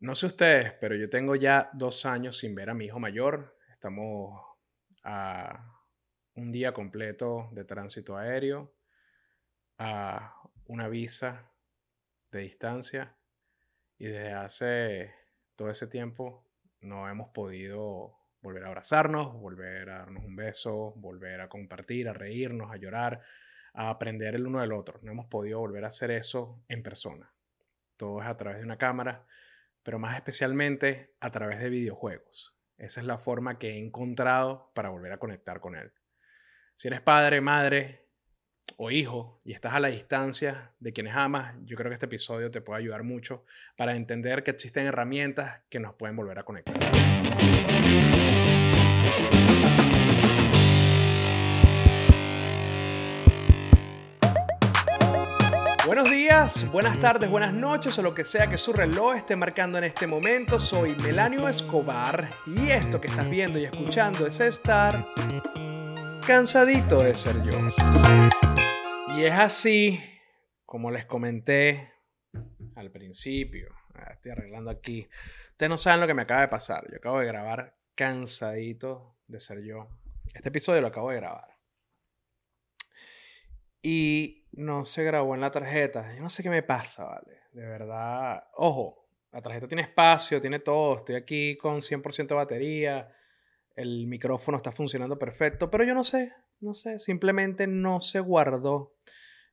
No sé ustedes, pero yo tengo ya dos años sin ver a mi hijo mayor. Estamos a un día completo de tránsito aéreo, a una visa de distancia y desde hace todo ese tiempo no hemos podido volver a abrazarnos, volver a darnos un beso, volver a compartir, a reírnos, a llorar, a aprender el uno del otro. No hemos podido volver a hacer eso en persona. Todo es a través de una cámara, pero más especialmente a través de videojuegos. Esa es la forma que he encontrado para volver a conectar con él. Si eres padre, madre o hijo y estás a la distancia de quienes amas, yo creo que este episodio te puede ayudar mucho para entender que existen herramientas que nos pueden volver a conectar. Buenos días, buenas tardes, buenas noches o lo que sea que su reloj esté marcando en este momento. Soy Melanio Escobar y esto que estás viendo y escuchando es estar cansadito de ser yo. Y es así, como les comenté al principio. Ah, estoy arreglando aquí. Ustedes no saben lo que me acaba de pasar. Yo acabo de grabar cansadito de ser yo. Este episodio lo acabo de grabar. Y no se grabó en la tarjeta. Yo no sé qué me pasa, ¿vale? De verdad. Ojo, la tarjeta tiene espacio, tiene todo. Estoy aquí con 100% de batería. El micrófono está funcionando perfecto. Pero yo no sé, no sé. Simplemente no se guardó.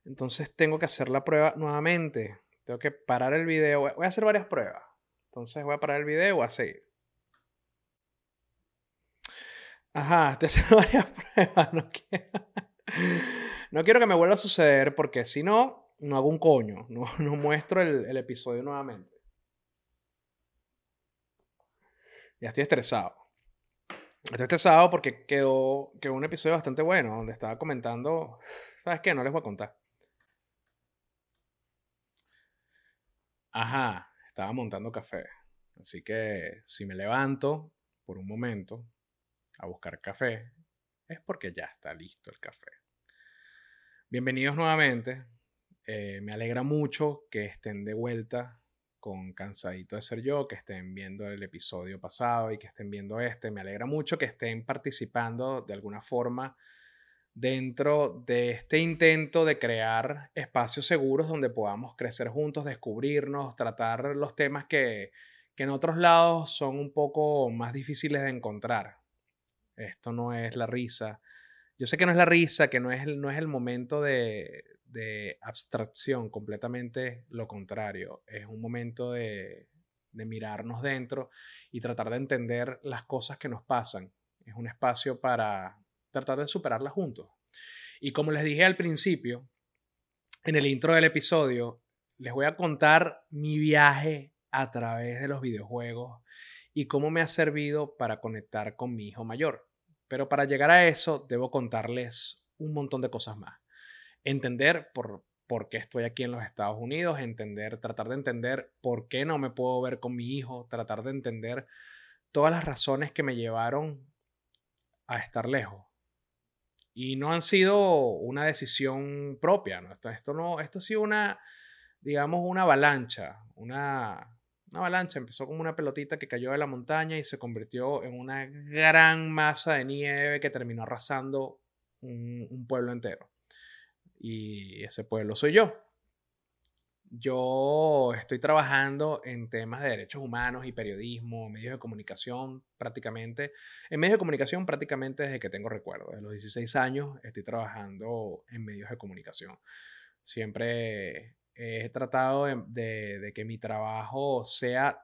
Entonces tengo que hacer la prueba nuevamente. Tengo que parar el video. Voy a hacer varias pruebas. Entonces voy a parar el video y voy a seguir. Ajá, te varias pruebas. No no quiero que me vuelva a suceder porque si no, no hago un coño. No, no muestro el, el episodio nuevamente. Ya estoy estresado. Estoy estresado porque quedó, quedó un episodio bastante bueno donde estaba comentando. ¿Sabes qué? No les voy a contar. Ajá, estaba montando café. Así que si me levanto por un momento a buscar café, es porque ya está listo el café. Bienvenidos nuevamente. Eh, me alegra mucho que estén de vuelta con Cansadito de Ser Yo, que estén viendo el episodio pasado y que estén viendo este. Me alegra mucho que estén participando de alguna forma dentro de este intento de crear espacios seguros donde podamos crecer juntos, descubrirnos, tratar los temas que, en otros lados son un poco más difíciles de encontrar. Esto no es la risa. Yo sé que no es la risa, que no es el, no es el momento de, abstracción, completamente lo contrario. Es un momento de, de mirarnos dentro y tratar de entender las cosas que nos pasan. Es un espacio para tratar de superarla juntos. Y como les dije al principio, en el intro del episodio, les voy a contar mi viaje a través de los videojuegos y cómo me ha servido para conectar con mi hijo mayor. Pero para llegar a eso, debo contarles un montón de cosas más. Entender por, por qué estoy aquí en los Estados Unidos, entender, tratar de entender por qué no me puedo ver con mi hijo, tratar de entender todas las razones que me llevaron a estar lejos, y no han sido una decisión propia, ¿no? Esto, no, esto ha sido una, digamos, una avalancha, una, una avalancha, empezó como una pelotita que cayó de la montaña y se convirtió en una gran masa de nieve que terminó arrasando un pueblo entero. Y ese pueblo soy yo yo estoy trabajando en temas de derechos humanos y periodismo, medios de comunicación prácticamente. En medios de comunicación prácticamente desde que tengo recuerdo. Desde los 16 años estoy trabajando en medios de comunicación. Siempre he tratado de, que mi trabajo sea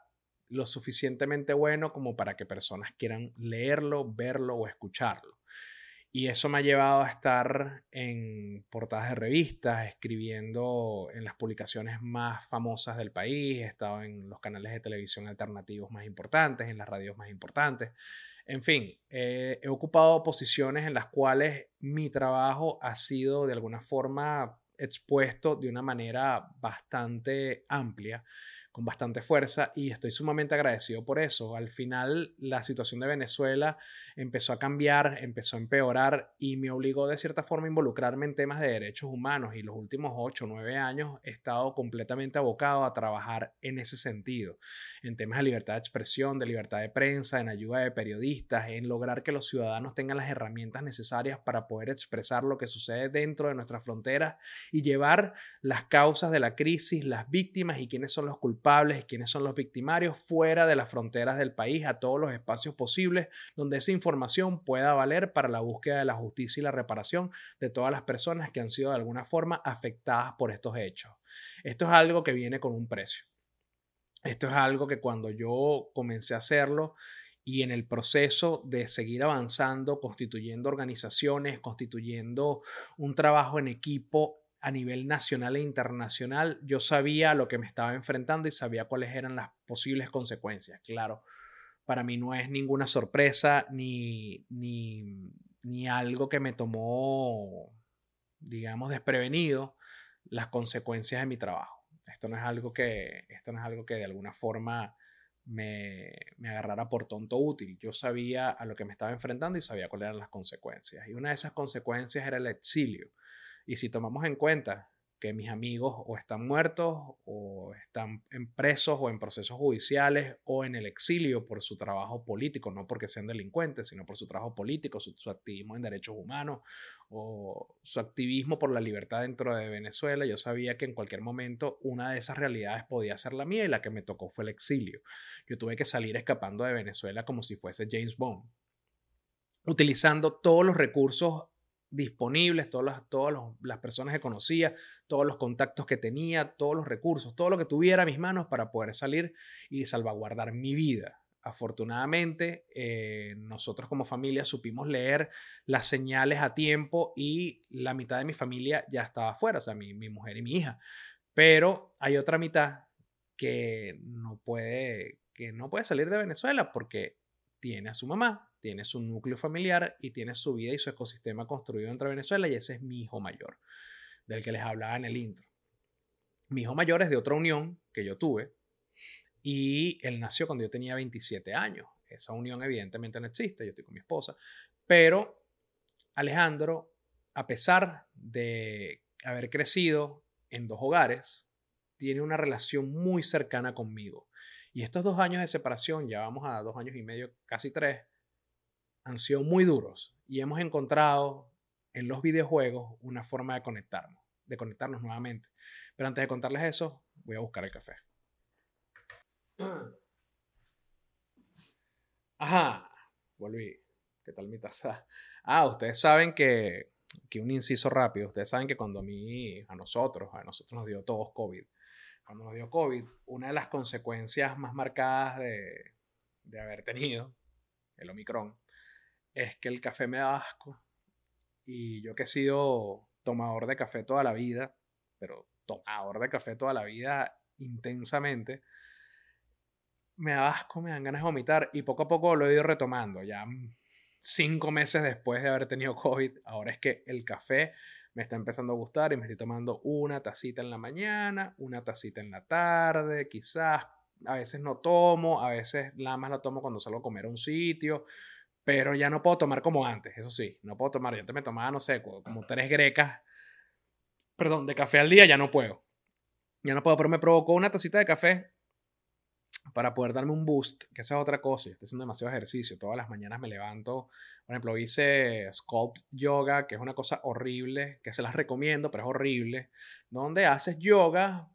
lo suficientemente bueno como para que personas quieran leerlo, verlo o escucharlo. Y eso me ha llevado a estar en portadas de revistas, escribiendo en las publicaciones más famosas del país, he estado en los canales de televisión alternativos más importantes, en las radios más importantes. En fin, he ocupado posiciones en las cuales mi trabajo ha sido de alguna forma expuesto de una manera bastante amplia con bastante fuerza y estoy sumamente agradecido por eso. Al final la situación de Venezuela empezó a cambiar, empezó a empeorar y me obligó de cierta forma a involucrarme en temas de derechos humanos y los últimos 8 o 9 años he estado completamente abocado a trabajar en ese sentido, en temas de libertad de expresión, de libertad de prensa, en ayuda de periodistas, en lograr que los ciudadanos tengan las herramientas necesarias para poder expresar lo que sucede dentro de nuestras fronteras y llevar las causas de la crisis, las víctimas y quiénes son los culpables y quiénes son los victimarios fuera de las fronteras del país, a todos los espacios posibles donde esa información pueda valer para la búsqueda de la justicia y la reparación de todas las personas que han sido de alguna forma afectadas por estos hechos. Esto es algo que viene con un precio. Esto es algo que cuando yo comencé a hacerlo y en el proceso de seguir avanzando, constituyendo organizaciones, constituyendo un trabajo en equipo a nivel nacional e internacional, yo sabía lo que me estaba enfrentando y sabía cuáles eran las posibles consecuencias. Claro, para mí no es ninguna sorpresa ni, ni, algo que me tomó, digamos, desprevenido las consecuencias de mi trabajo. Esto no es algo que, esto no es algo que de alguna forma me, me, agarrara por tonto útil. Yo sabía a lo que me estaba enfrentando y sabía cuáles eran las consecuencias. Y una de esas consecuencias era el exilio. Y si tomamos en cuenta que mis amigos o están muertos o están en presos o en procesos judiciales o en el exilio por su trabajo político, no porque sean delincuentes, sino por su trabajo político, su, activismo en derechos humanos o su activismo por la libertad dentro de Venezuela, yo sabía que en cualquier momento una de esas realidades podía ser la mía y la que me tocó fue el exilio. Yo tuve que salir escapando de Venezuela como si fuese James Bond utilizando todos los recursos disponibles, todas las, todas las personas que conocía, todos los contactos que tenía, todos los recursos, todo lo que tuviera a mis manos para poder salir y salvaguardar mi vida. Afortunadamente, eh, nosotros como familia supimos leer las señales a tiempo y la mitad de mi familia ya estaba afuera, o sea, mi, mi mujer y mi hija. Pero hay otra mitad que no puede, que no puede salir de Venezuela porque tiene a su mamá, tiene su núcleo familiar y tiene su vida y su ecosistema construido entre Venezuela y ese es mi hijo mayor, del que les hablaba en el intro. Mi hijo mayor es de otra unión que yo tuve y él nació cuando yo tenía 27 años. Esa unión evidentemente no existe, yo estoy con mi esposa, pero Alejandro, a pesar de haber crecido en dos hogares, tiene una relación muy cercana conmigo. Y estos dos años de separación, ya vamos a dos años y medio, casi tres, han sido muy duros y hemos encontrado en los videojuegos una forma de conectarnos, de conectarnos nuevamente. Pero antes de contarles eso, voy a buscar el café. Ajá, volví. ¿Qué tal mi taza? Ah, ustedes saben que, que un inciso rápido, ustedes saben que cuando a mí, a nosotros, a nosotros nos dio todos COVID, cuando nos dio COVID, una de las consecuencias más marcadas de, de haber tenido el Omicron es que el café me da asco. Y yo que he sido tomador de café toda la vida, pero tomador de café toda la vida intensamente, me da asco, me dan ganas de vomitar y poco a poco lo he ido retomando. Ya cinco meses después de haber tenido COVID, ahora es que el café me está empezando a gustar y me estoy tomando una tacita en la mañana, una tacita en la tarde, quizás. A veces no tomo, a veces nada más la tomo cuando salgo a comer a un sitio, pero ya no puedo tomar como antes, eso sí, no puedo tomar, yo antes me tomaba, no sé, como tres grecas, perdón, de café al día, ya no puedo. Ya no puedo, pero me provocó una tacita de café para poder darme un boost, que esa es otra cosa, estoy haciendo demasiado ejercicio, todas las mañanas me levanto, por ejemplo, hice Sculpt Yoga, que es una cosa horrible, que se las recomiendo, pero es horrible, donde haces yoga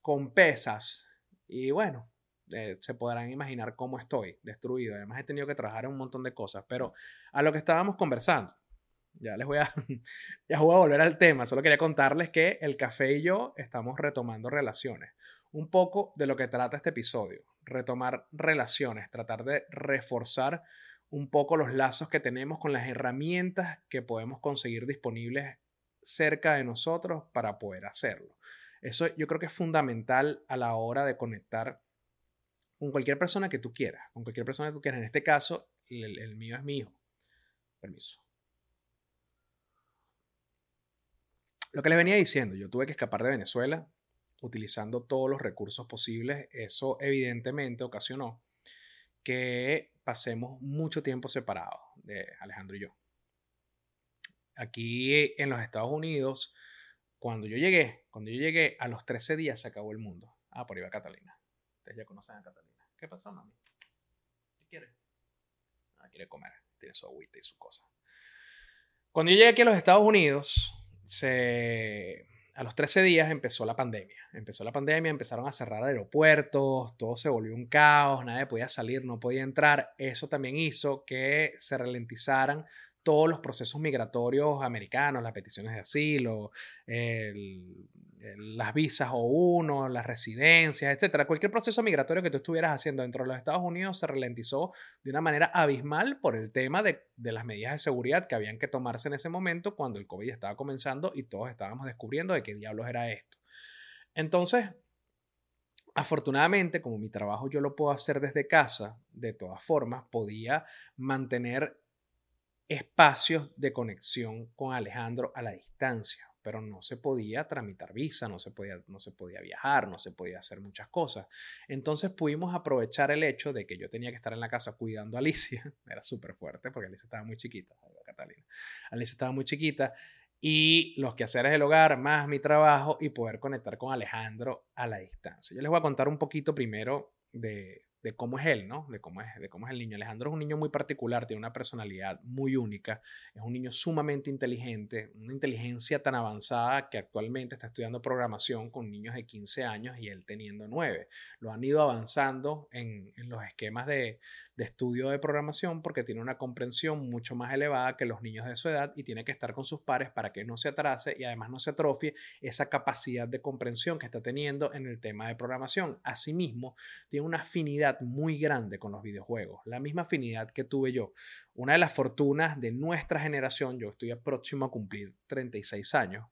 con pesas, y bueno, eh, se podrán imaginar cómo estoy, destruido. Además he tenido que trabajar en un montón de cosas, pero a lo que estábamos conversando, ya les voy a, ya voy a volver al tema, solo quería contarles que el café y yo estamos retomando relaciones. Un poco de lo que trata este episodio, retomar relaciones, tratar de reforzar un poco los lazos que tenemos con las herramientas que podemos conseguir disponibles cerca de nosotros para poder hacerlo. Eso yo creo que es fundamental a la hora de conectar con cualquier persona que tú quieras, con cualquier persona que tú quieras. En este caso, el, mío es mi hijo. Permiso. Lo que les venía diciendo, yo tuve que escapar de Venezuela utilizando todos los recursos posibles, eso evidentemente ocasionó que pasemos mucho tiempo separados de Alejandro y yo. Aquí en los Estados Unidos, cuando yo llegué, cuando yo llegué, a los 13 días se acabó el mundo. Ah, por ahí va Catalina. Ustedes ya conocen a Catalina. ¿Qué pasó, mami? ¿Qué quiere? Ah, quiere comer. Tiene su agüita y su cosa. Cuando yo llegué aquí a los Estados Unidos, se a los 13 días empezó la pandemia. Empezó la pandemia, empezaron a cerrar aeropuertos, todo se volvió un caos, nadie podía salir, no podía entrar. Eso también hizo que se ralentizaran todos los procesos migratorios americanos, las peticiones de asilo, las visas o uno, las residencias, etcétera. Cualquier proceso migratorio que tú estuvieras haciendo dentro de los Estados Unidos se ralentizó de una manera abismal por el tema de, de las medidas de seguridad que habían que tomarse en ese momento cuando el COVID estaba comenzando y todos estábamos descubriendo de qué diablos era esto. Entonces, afortunadamente, como mi trabajo yo lo puedo hacer desde casa, de todas formas, podía mantener espacios de conexión con Alejandro a la distancia, pero no se podía tramitar visa, no se podía, no se podía viajar, no se podía hacer muchas cosas. Entonces pudimos aprovechar el hecho de que yo tenía que estar en la casa cuidando a Alicia, era súper fuerte porque Alicia estaba muy chiquita, Catalina. Alicia estaba muy chiquita y los quehaceres del hogar, más mi trabajo y poder conectar con Alejandro a la distancia. Yo les voy a contar un poquito primero de, de cómo es él, ¿no? De cómo es, de cómo es el niño. Alejandro es un niño muy particular, tiene una personalidad muy única, es un niño sumamente inteligente, una inteligencia tan avanzada que actualmente está estudiando programación con niños de 15 años y él teniendo 9. Lo han ido avanzando en, en los esquemas de, de estudio de programación porque tiene una comprensión mucho más elevada que los niños de su edad y tiene que estar con sus pares para que no se atrase y además no se atrofie esa capacidad de comprensión que está teniendo en el tema de programación. Asimismo, tiene una afinidad muy grande con los videojuegos, la misma afinidad que tuve yo. Una de las fortunas de nuestra generación, yo estoy próximo a cumplir 36 años,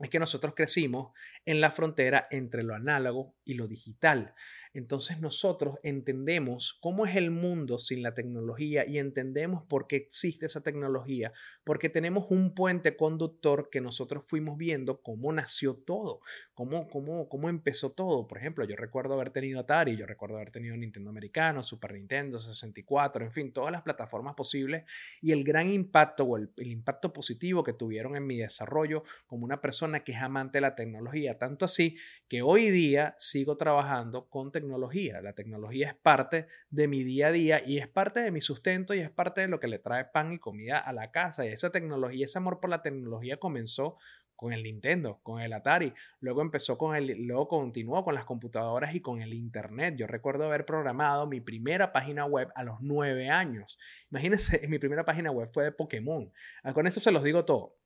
es que nosotros crecimos en la frontera entre lo análogo y lo digital entonces nosotros entendemos cómo es el mundo sin la tecnología y entendemos por qué existe esa tecnología, porque tenemos un puente conductor que nosotros fuimos viendo cómo nació todo, cómo, cómo, cómo empezó todo. Por ejemplo, yo recuerdo haber tenido Atari, yo recuerdo haber tenido Nintendo americano, Super Nintendo, 64, en fin, todas las plataformas posibles y el gran impacto o el, el impacto positivo que tuvieron en mi desarrollo como una persona que es amante de la tecnología, tanto así que hoy día sigo trabajando con tecnología. La tecnología es parte de mi día a día y es parte de mi sustento y es parte de lo que le trae pan y comida a la casa. Y esa tecnología, ese amor por la tecnología comenzó con el Nintendo, con el Atari, luego empezó con el, luego continuó con las computadoras y con el Internet. Yo recuerdo haber programado mi primera página web a los nueve años. Imagínense, mi primera página web fue de Pokémon. Ah, con eso se los digo todo.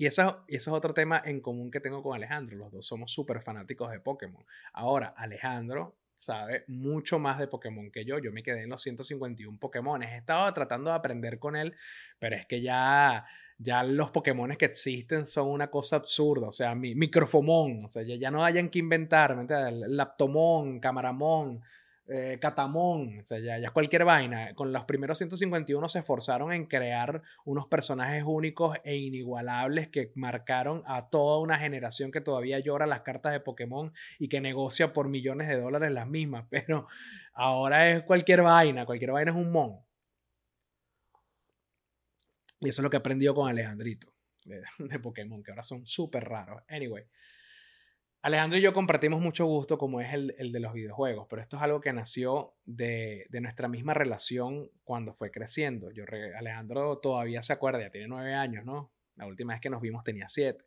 Y eso, y eso es otro tema en común que tengo con Alejandro. Los dos somos súper fanáticos de Pokémon. Ahora, Alejandro sabe mucho más de Pokémon que yo. Yo me quedé en los 151 Pokémon. He estado tratando de aprender con él, pero es que ya, ya los Pokémon que existen son una cosa absurda. O sea, mi, Microfomón, o sea, ya, ya no hayan que inventar. ¿me Laptomón, Camaramón eh, Catamón, o sea, ya, ya, cualquier vaina. Con los primeros 151 se esforzaron en crear unos personajes únicos e inigualables que marcaron a toda una generación que todavía llora las cartas de Pokémon y que negocia por millones de dólares las mismas. Pero ahora es cualquier vaina, cualquier vaina es un mon. Y eso es lo que he aprendido con Alejandrito de, de Pokémon, que ahora son súper raros. Anyway. Alejandro y yo compartimos mucho gusto como es el, de los videojuegos, pero esto es algo que nació de, nuestra misma relación cuando fue creciendo. Yo, Alejandro todavía se acuerda, ya tiene nueve años, ¿no? La última vez que nos vimos tenía siete.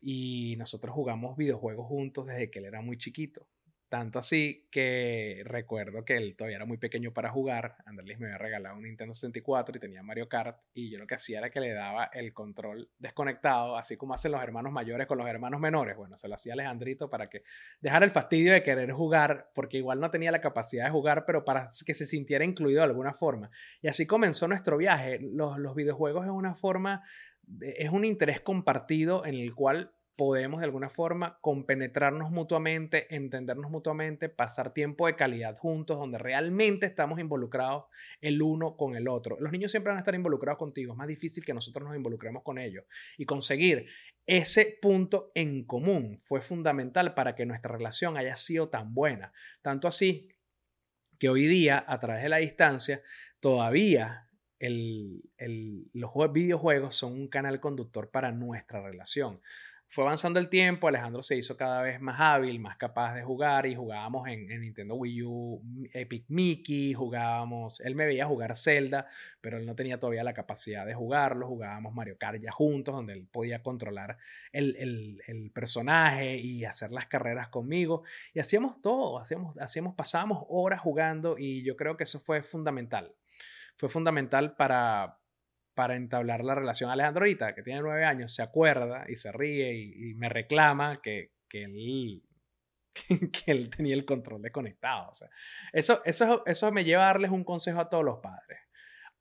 Y nosotros jugamos videojuegos juntos desde que él era muy chiquito. Tanto así que recuerdo que él todavía era muy pequeño para jugar. Andrés me había regalado un Nintendo 64 y tenía Mario Kart. Y yo lo que hacía era que le daba el control desconectado, así como hacen los hermanos mayores con los hermanos menores. Bueno, se lo hacía Alejandrito para que dejara el fastidio de querer jugar, porque igual no tenía la capacidad de jugar, pero para que se sintiera incluido de alguna forma. Y así comenzó nuestro viaje. Los, los videojuegos es una forma, es un interés compartido en el cual podemos de alguna forma compenetrarnos mutuamente, entendernos mutuamente, pasar tiempo de calidad juntos, donde realmente estamos involucrados el uno con el otro. Los niños siempre van a estar involucrados contigo, es más difícil que nosotros nos involucremos con ellos. Y conseguir ese punto en común fue fundamental para que nuestra relación haya sido tan buena. Tanto así que hoy día, a través de la distancia, todavía los videojuegos son un canal conductor para nuestra relación fue avanzando el tiempo, Alejandro se hizo cada vez más hábil, más capaz de jugar y jugábamos en, Nintendo Wii U Epic Mickey, jugábamos, él me veía jugar Zelda, pero él no tenía todavía la capacidad de jugarlo, jugábamos Mario Kart ya juntos, donde él podía controlar el, el personaje y hacer las carreras conmigo, y hacíamos todo, hacíamos, hacíamos, pasábamos horas jugando y yo creo que eso fue fundamental. Fue fundamental para, para entablar la relación. Alejandro ahorita, que tiene nueve años, se acuerda y se ríe y, me reclama que, que, él, que, él tenía el control desconectado. O sea, eso, eso, eso me lleva a darles un consejo a todos los padres.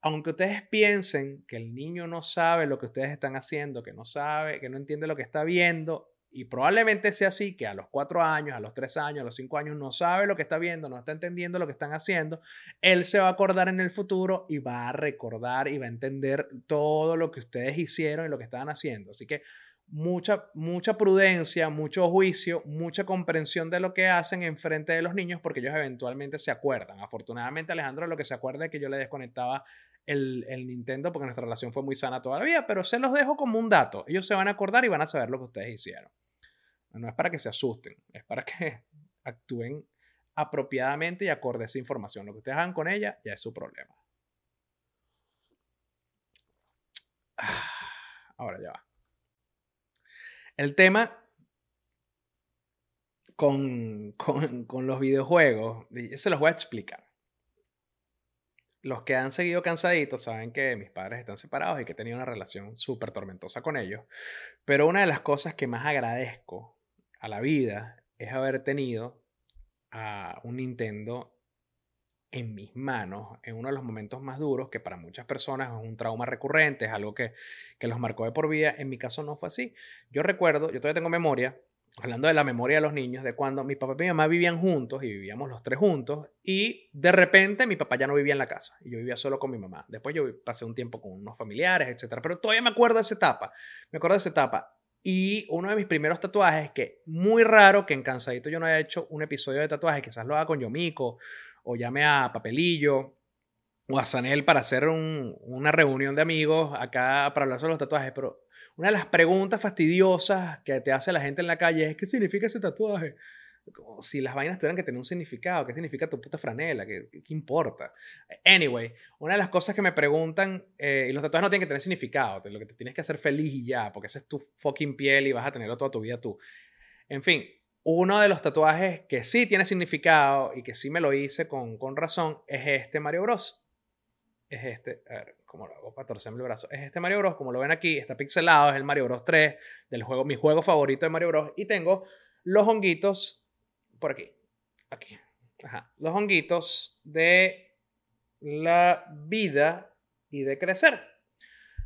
Aunque ustedes piensen que el niño no sabe lo que ustedes están haciendo, que no sabe, que no entiende lo que está viendo, y probablemente sea así, que a los cuatro años, a los tres años, a los cinco años no sabe lo que está viendo, no está entendiendo lo que están haciendo, él se va a acordar en el futuro y va a recordar y va a entender todo lo que ustedes hicieron y lo que estaban haciendo. Así que mucha, mucha prudencia, mucho juicio, mucha comprensión de lo que hacen en frente de los niños porque ellos eventualmente se acuerdan. Afortunadamente Alejandro lo que se acuerda es que yo le desconectaba el, Nintendo porque nuestra relación fue muy sana todavía, pero se los dejo como un dato. Ellos se van a acordar y van a saber lo que ustedes hicieron. No es para que se asusten, es para que actúen apropiadamente y acorde a esa información. Lo que ustedes hagan con ella ya es su problema. Ahora ya va. El tema con, con, con los videojuegos, se los voy a explicar. Los que han seguido cansaditos saben que mis padres están separados y que he tenido una relación súper tormentosa con ellos. Pero una de las cosas que más agradezco a la vida es haber tenido a un Nintendo en mis manos en uno de los momentos más duros, que para muchas personas es un trauma recurrente, es algo que, que los marcó de por vida. En mi caso no fue así. Yo recuerdo, yo todavía tengo memoria, hablando de la memoria de los niños, de cuando mi papá y mi mamá vivían juntos y vivíamos los tres juntos y de repente mi papá ya no vivía en la casa y yo vivía solo con mi mamá. Después yo pasé un tiempo con unos familiares, etcétera, pero todavía me acuerdo de esa etapa. Me acuerdo de esa etapa y uno de mis primeros tatuajes, que muy raro que en Cansadito yo no haya hecho un episodio de tatuajes, quizás lo haga con Yomiko o llame a Papelillo o a Sanel para hacer una reunión de amigos acá para hablar sobre los tatuajes, pero una de las preguntas fastidiosas que te hace la gente en la calle es, ¿qué significa ese tatuaje? como si las vainas tuvieran que tener un significado. ¿Qué significa tu puta franela? ¿Qué, qué importa? Anyway, una de las cosas que me preguntan, eh, y los tatuajes no tienen que tener significado, lo que te tienes que hacer feliz y ya, porque esa es tu fucking piel y vas a tenerlo toda tu vida tú. En fin, uno de los tatuajes que sí tiene significado y que sí me lo hice con, con razón es este Mario Bros. Es este, a ver, ¿cómo lo hago para torcerme el brazo? Es este Mario Bros, como lo ven aquí, está pixelado, es el Mario Bros 3, del juego, mi juego favorito de Mario Bros. Y tengo los honguitos por aquí, aquí, Ajá. los honguitos de la vida y de crecer.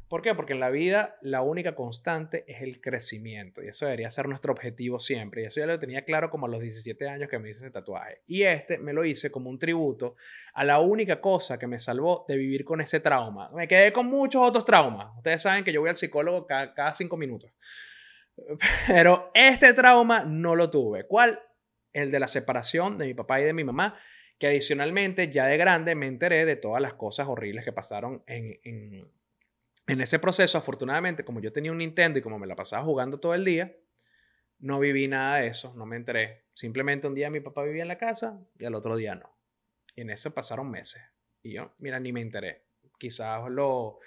¿Por qué? Porque en la vida la única constante es el crecimiento y eso debería ser nuestro objetivo siempre. Y eso ya lo tenía claro como a los 17 años que me hice ese tatuaje. Y este me lo hice como un tributo a la única cosa que me salvó de vivir con ese trauma. Me quedé con muchos otros traumas. Ustedes saben que yo voy al psicólogo cada, cada cinco minutos. Pero este trauma no lo tuve. ¿Cuál? el de la separación de mi papá y de mi mamá, que adicionalmente ya de grande me enteré de todas las cosas horribles que pasaron en, en, ese proceso. Afortunadamente, como yo tenía un Nintendo y como me la pasaba jugando todo el día, no viví nada de eso, no me enteré. Simplemente un día mi papá vivía en la casa y al otro día no. Y en eso pasaron meses. Y yo, mira, ni me enteré. Quizás lo,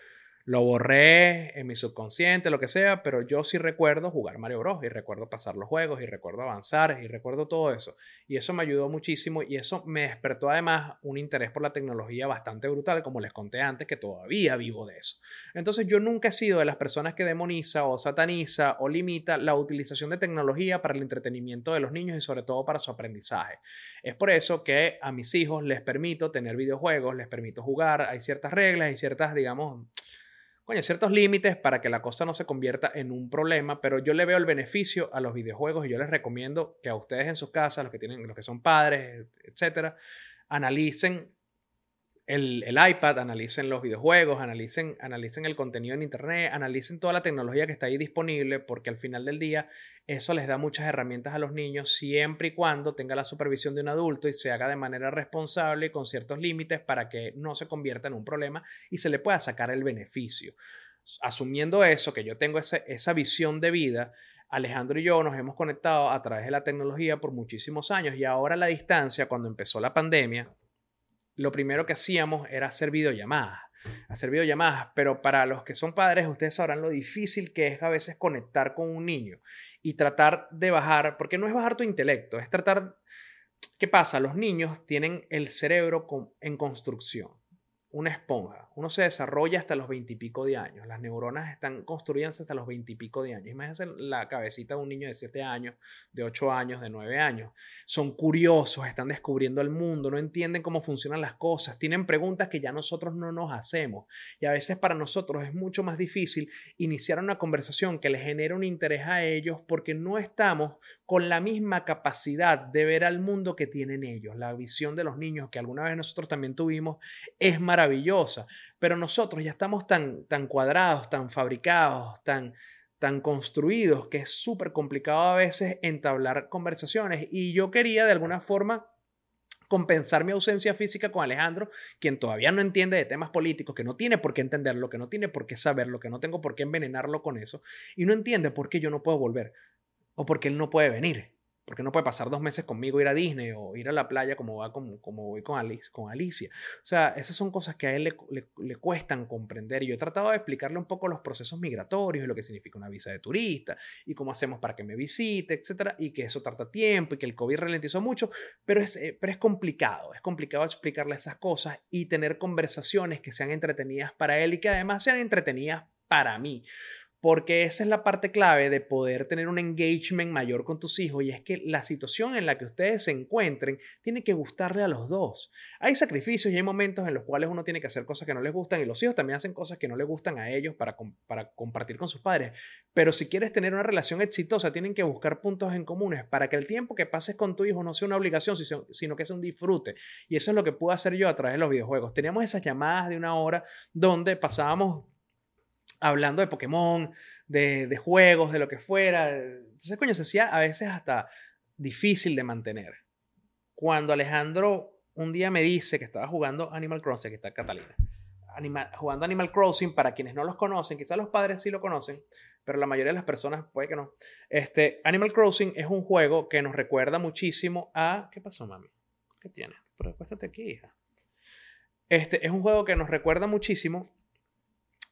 lo borré en mi subconsciente, lo que sea, pero yo sí recuerdo jugar Mario Bros. y recuerdo pasar los juegos y recuerdo avanzar y recuerdo todo eso. Y eso me ayudó muchísimo y eso me despertó además un interés por la tecnología bastante brutal, como les conté antes, que todavía vivo de eso. Entonces yo nunca he sido de las personas que demoniza o sataniza o limita la utilización de tecnología para el entretenimiento de los niños y sobre todo para su aprendizaje. Es por eso que a mis hijos les permito tener videojuegos, les permito jugar, hay ciertas reglas y ciertas, digamos, coño, ciertos límites para que la cosa no se convierta en un problema, pero yo le veo el beneficio a los videojuegos y yo les recomiendo que a ustedes en sus casas, los que tienen, los que son padres, etcétera, analicen el, iPad, analicen los videojuegos, analicen, analicen el contenido en Internet, analicen toda la tecnología que está ahí disponible, porque al final del día eso les da muchas herramientas a los niños, siempre y cuando tenga la supervisión de un adulto y se haga de manera responsable y con ciertos límites para que no se convierta en un problema y se le pueda sacar el beneficio. Asumiendo eso, que yo tengo esa visión de vida, Alejandro y yo nos hemos conectado a través de la tecnología por muchísimos años y ahora la distancia, cuando empezó la pandemia, lo primero que hacíamos era hacer videollamadas. Hacer videollamadas, pero para los que son padres, ustedes sabrán lo difícil que es a veces conectar con un niño y tratar de bajar, porque no es bajar tu intelecto, es tratar. ¿Qué pasa? Los niños tienen el cerebro en construcción una esponja. Uno se desarrolla hasta los veintipico de años. Las neuronas están construidas hasta los veintipico de años. Imagínense la cabecita de un niño de siete años, de ocho años, de nueve años. Son curiosos, están descubriendo el mundo, no entienden cómo funcionan las cosas, tienen preguntas que ya nosotros no nos hacemos. Y a veces para nosotros es mucho más difícil iniciar una conversación que les genere un interés a ellos porque no estamos con la misma capacidad de ver al mundo que tienen ellos. La visión de los niños que alguna vez nosotros también tuvimos es maravillosa maravillosa, pero nosotros ya estamos tan, tan cuadrados, tan fabricados, tan, tan construidos, que es súper complicado a veces entablar conversaciones. Y yo quería de alguna forma compensar mi ausencia física con Alejandro, quien todavía no entiende de temas políticos, que no tiene por qué entenderlo, que no tiene por qué saberlo, que no tengo por qué envenenarlo con eso, y no entiende por qué yo no puedo volver o por qué él no puede venir porque no puede pasar dos meses conmigo ir a Disney o ir a la playa como, va como, como voy con, Alice, con Alicia. O sea, esas son cosas que a él le, le, cuestan comprender. Y yo he tratado de explicarle un poco los procesos migratorios y lo que significa una visa de turista y cómo hacemos para que me visite, etcétera, y que eso tarda tiempo y que el COVID ralentizó mucho, pero es, eh, pero es complicado. Es complicado explicarle esas cosas y tener conversaciones que sean entretenidas para él y que además sean entretenidas para mí porque esa es la parte clave de poder tener un engagement mayor con tus hijos y es que la situación en la que ustedes se encuentren tiene que gustarle a los dos. Hay sacrificios y hay momentos en los cuales uno tiene que hacer cosas que no les gustan y los hijos también hacen cosas que no les gustan a ellos para, para compartir con sus padres. Pero si quieres tener una relación exitosa, tienen que buscar puntos en comunes para que el tiempo que pases con tu hijo no sea una obligación, sino que sea un disfrute. Y eso es lo que pude hacer yo a través de los videojuegos. Teníamos esas llamadas de una hora donde pasábamos hablando de Pokémon, de, juegos, de lo que fuera. Entonces, coño, se hacía a veces hasta difícil de mantener. Cuando Alejandro un día me dice que estaba jugando Animal Crossing, que está Catalina, jugando Animal Crossing, para quienes no los conocen, quizás los padres sí lo conocen, pero la mayoría de las personas puede que no. Este, Animal Crossing es un juego que nos recuerda muchísimo a... ¿Qué pasó, mami? ¿Qué tienes? Pero acuéstate aquí, hija. Este, es un juego que nos recuerda muchísimo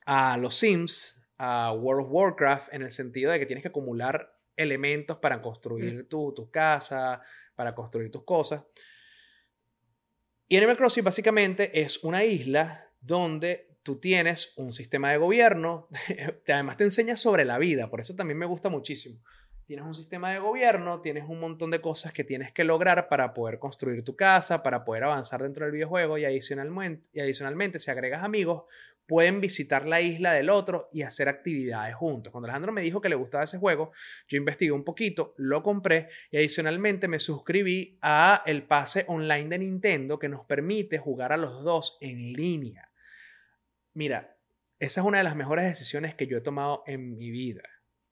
a los Sims, a World of Warcraft, en el sentido de que tienes que acumular elementos para construir tu, tu casa, para construir tus cosas. Y Animal Crossing básicamente es una isla donde tú tienes un sistema de gobierno, además te enseña sobre la vida, por eso también me gusta muchísimo tienes un sistema de gobierno, tienes un montón de cosas que tienes que lograr para poder construir tu casa, para poder avanzar dentro del videojuego y adicionalmente, y adicionalmente si agregas amigos, pueden visitar la isla del otro y hacer actividades juntos. Cuando Alejandro me dijo que le gustaba ese juego, yo investigué un poquito, lo compré y adicionalmente me suscribí a el pase online de Nintendo que nos permite jugar a los dos en línea. Mira, esa es una de las mejores decisiones que yo he tomado en mi vida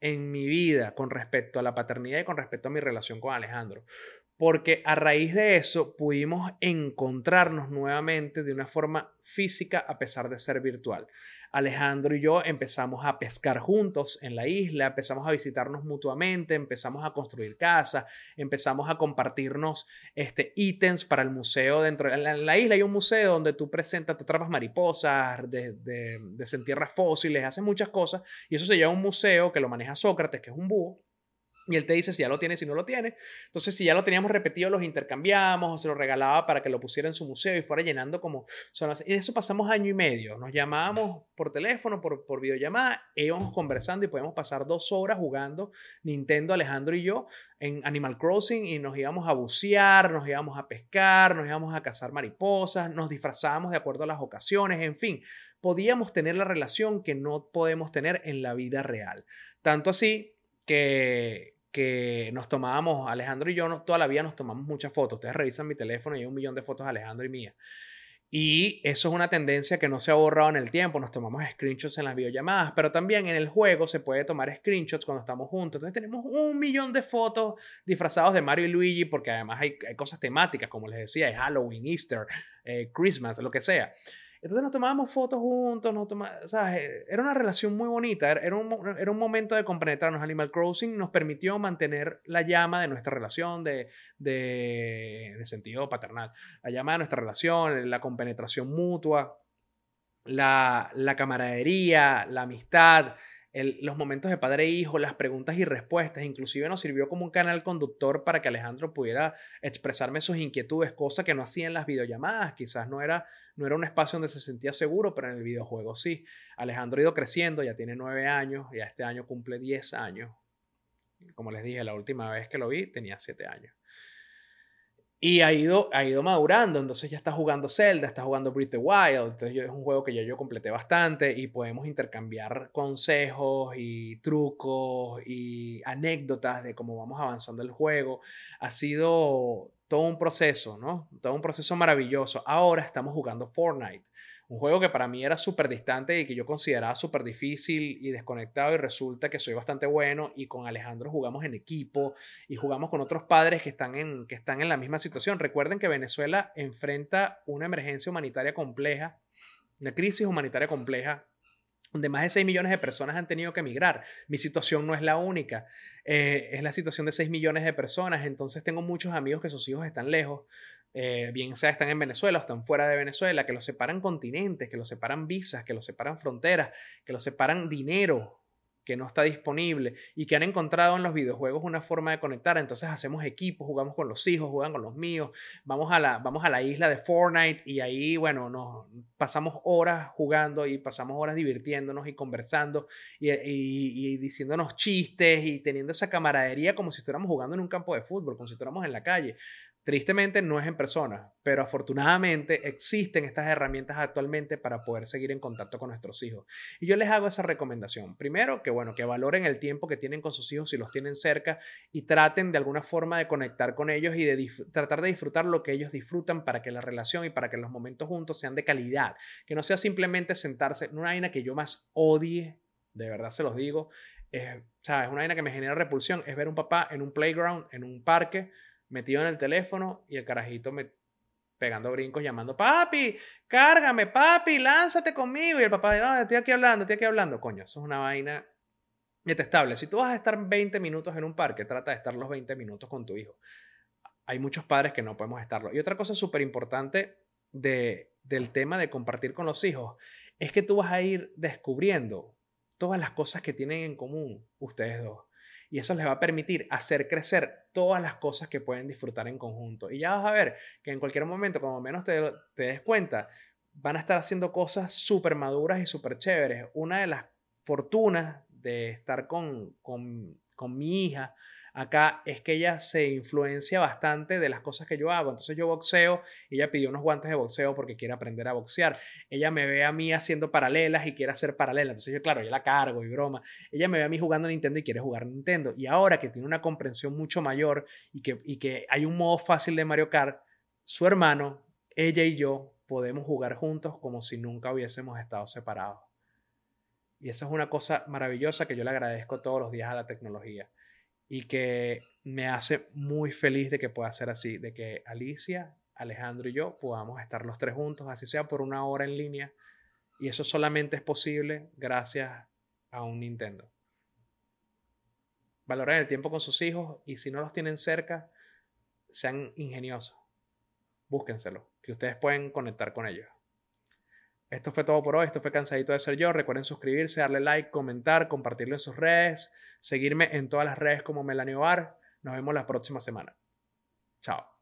en mi vida con respecto a la paternidad y con respecto a mi relación con Alejandro. Porque a raíz de eso pudimos encontrarnos nuevamente de una forma física a pesar de ser virtual. Alejandro y yo empezamos a pescar juntos en la isla, empezamos a visitarnos mutuamente, empezamos a construir casas, empezamos a compartirnos este, ítems para el museo dentro de la, isla. Hay un museo donde tú presentas, tú trapas mariposas, de, de, desentierras fósiles, haces muchas cosas y eso se llama un museo que lo maneja Sócrates, que es un búho Y él te dice si ya lo tiene, si no lo tiene. Entonces, si ya lo teníamos repetido, los intercambiamos o se lo regalaba para que lo pusiera en su museo y fuera llenando como zonas. Y eso pasamos año y medio. Nos llamábamos por teléfono, por, por videollamada, íbamos conversando y podíamos pasar dos horas jugando Nintendo, Alejandro y yo, en Animal Crossing y nos íbamos a bucear, nos íbamos a pescar, nos íbamos a cazar mariposas, nos disfrazábamos de acuerdo a las ocasiones, en fin, podíamos tener la relación que no podemos tener en la vida real. Tanto así que que nos tomábamos, Alejandro y yo, toda la vida nos tomamos muchas fotos. Ustedes revisan mi teléfono y hay un millón de fotos de Alejandro y mía. Y eso es una tendencia que no se ha borrado en el tiempo. Nos tomamos screenshots en las videollamadas, pero también en el juego se puede tomar screenshots cuando estamos juntos. Entonces tenemos un millón de fotos disfrazados de Mario y Luigi, porque además hay, cosas temáticas, como les decía, hay Halloween, Easter, eh, Christmas, lo que sea. Entonces nos tomábamos fotos juntos, nos ¿sabes? Era una relación muy bonita, era un, era un momento de compenetrarnos. Animal Crossing nos permitió mantener la llama de nuestra relación de, de, de sentido paternal, la llama de nuestra relación, la compenetración mutua, la, la camaradería, la amistad, los momentos de padre e hijo, las preguntas y respuestas, inclusive nos sirvió como un canal conductor para que Alejandro pudiera expresarme sus inquietudes, cosa que no hacía en las videollamadas, quizás no era, no era un espacio donde se sentía seguro, pero en el videojuego sí. Alejandro ha ido creciendo, ya tiene nueve años, ya este año cumple diez años. Como les dije, la última vez que lo vi tenía siete años. Y ha ido, ha ido madurando, entonces ya está jugando Zelda, está jugando Breath the Wild, entonces es un juego que ya yo completé bastante y podemos intercambiar consejos y trucos y anécdotas de cómo vamos avanzando el juego. Ha sido todo un proceso, ¿no? Todo un proceso maravilloso. Ahora estamos jugando Fortnite un juego que para mí era súper distante y que yo consideraba súper difícil y desconectado y resulta que soy bastante bueno y con Alejandro jugamos en equipo y jugamos con otros padres que están en, que están en la misma situación. Recuerden que Venezuela enfrenta una emergencia humanitaria compleja, una crisis humanitaria compleja donde más de 6 millones de personas han tenido que emigrar. Mi situación no es la única, eh, es la situación de 6 millones de personas, entonces tengo muchos amigos que sus hijos están lejos, eh, bien sea están en Venezuela o están fuera de Venezuela, que los separan continentes, que los separan visas, que los separan fronteras, que los separan dinero que no está disponible y que han encontrado en los videojuegos una forma de conectar. Entonces hacemos equipos, jugamos con los hijos, juegan con los míos, vamos a la, vamos a la isla de Fortnite y ahí, bueno, nos pasamos horas jugando y pasamos horas divirtiéndonos y conversando y, y diciéndonos chistes y teniendo esa camaradería como si estuviéramos jugando en un campo de fútbol, como si estuviéramos en la calle. Tristemente no es en persona, pero afortunadamente existen estas herramientas actualmente para poder seguir en contacto con nuestros hijos. Y yo les hago esa recomendación. Primero, que bueno, que valoren el tiempo que tienen con sus hijos si los tienen cerca y traten de alguna forma de conectar con ellos y de tratar de disfrutar lo que ellos disfrutan para que la relación y para que los momentos juntos sean de calidad. Que no sea simplemente sentarse. Hay una que yo más odie, de verdad se los digo. Es. Una vaina que me genera repulsión es ver un papá en un playground, en un parque, metido en el teléfono y el carajito me pegando brincos llamando, papi, cárgame, papi, lánzate conmigo. Y el papá, no, estoy aquí hablando, estoy aquí hablando. Coño, eso es una vaina detestable. Si tú vas a estar 20 minutos en un parque, trata de estar los 20 minutos con tu hijo. Hay muchos padres que no podemos estarlo. Y otra cosa súper importante de, del tema de compartir con los hijos es que tú vas a ir descubriendo todas las cosas que tienen en común ustedes dos y eso les va a permitir hacer crecer todas las cosas que pueden disfrutar en conjunto. Y ya vas a ver que en cualquier momento, como menos te, te des cuenta, van a estar haciendo cosas súper maduras y súper chéveres. Una de las fortunas de estar con, con, con mi hija acá es que ella se influencia bastante de las cosas que yo hago. Entonces yo boxeo, ella pidió unos guantes de boxeo porque quiere aprender a boxear. Ella me ve a mí haciendo paralelas y quiere hacer paralelas. Entonces yo, claro, yo la cargo y broma. Ella me ve a mí jugando Nintendo y quiere jugar Nintendo. Y ahora que tiene una comprensión mucho mayor y que, y que hay un modo fácil de Mario Kart, su hermano, ella y yo podemos jugar juntos como si nunca hubiésemos estado separados. Y esa es una cosa maravillosa que yo le agradezco todos los días a la tecnología y que me hace muy feliz de que pueda ser así, de que Alicia, Alejandro y yo podamos estar los tres juntos, así sea por una hora en línea, y eso solamente es posible gracias a un Nintendo. Valoren el tiempo con sus hijos y si no los tienen cerca, sean ingeniosos. Búsquenselo, que ustedes pueden conectar con ellos. Esto fue todo por hoy. Esto fue Cansadito de Ser Yo. Recuerden suscribirse, darle like, comentar, compartirlo en sus redes, seguirme en todas las redes como Melanio Bar. Nos vemos la próxima semana. Chao.